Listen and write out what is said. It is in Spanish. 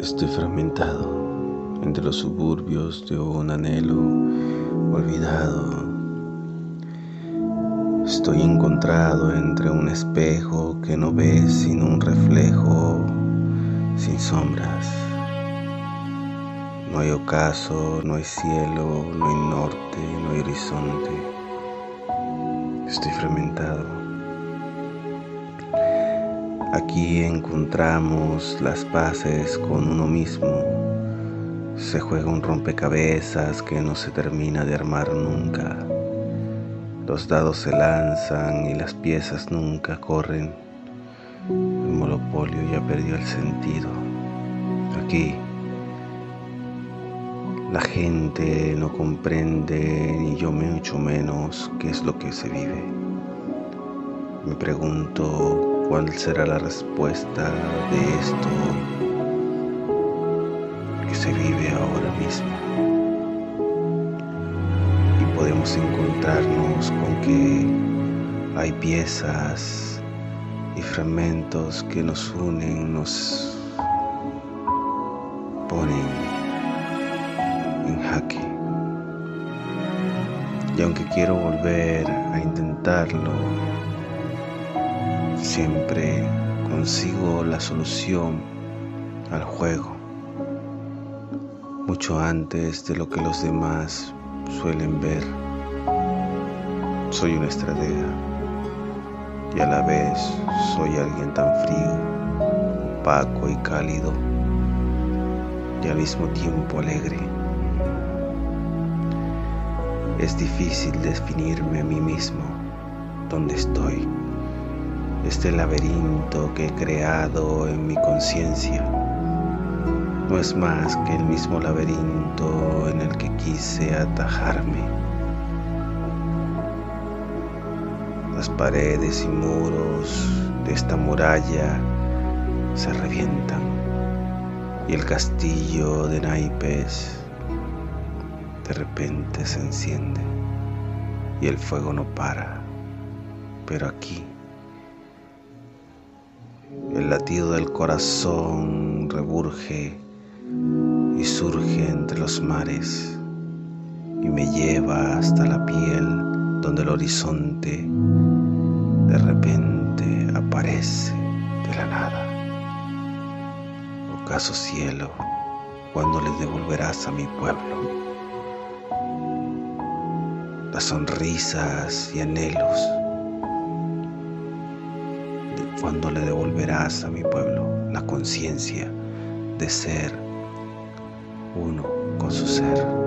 Estoy fragmentado entre los suburbios de un anhelo olvidado. Estoy encontrado entre un espejo que no ve sin un reflejo, sin sombras. No hay ocaso, no hay cielo, no hay norte, no hay horizonte. Estoy fragmentado. Aquí encontramos las paces con uno mismo. Se juega un rompecabezas que no se termina de armar nunca. Los dados se lanzan y las piezas nunca corren. El monopolio ya perdió el sentido. Aquí la gente no comprende, ni yo mucho menos, qué es lo que se vive. Me pregunto ¿Cuál será la respuesta de esto que se vive ahora mismo? Y podemos encontrarnos con que hay piezas y fragmentos que nos unen, nos ponen en jaque. Y aunque quiero volver a intentarlo, siempre consigo la solución al juego, mucho antes de lo que los demás suelen ver. Soy una estratega y a la vez soy alguien tan frío, opaco y cálido y al mismo tiempo alegre. Es difícil definirme a mí mismo, dónde estoy este laberinto que he creado en mi conciencia no es más que el mismo laberinto en el que quise atajarme. Las paredes y muros de esta muralla se revientan y el castillo de naipes de repente se enciende y el fuego no para. Pero aquí el latido del corazón reburge y surge entre los mares y me lleva hasta la piel donde el horizonte de repente aparece de la nada. Ocaso cielo, cuando le devolverás a mi pueblo las sonrisas y anhelos cuando le devolverás a mi pueblo la conciencia de ser uno con su ser.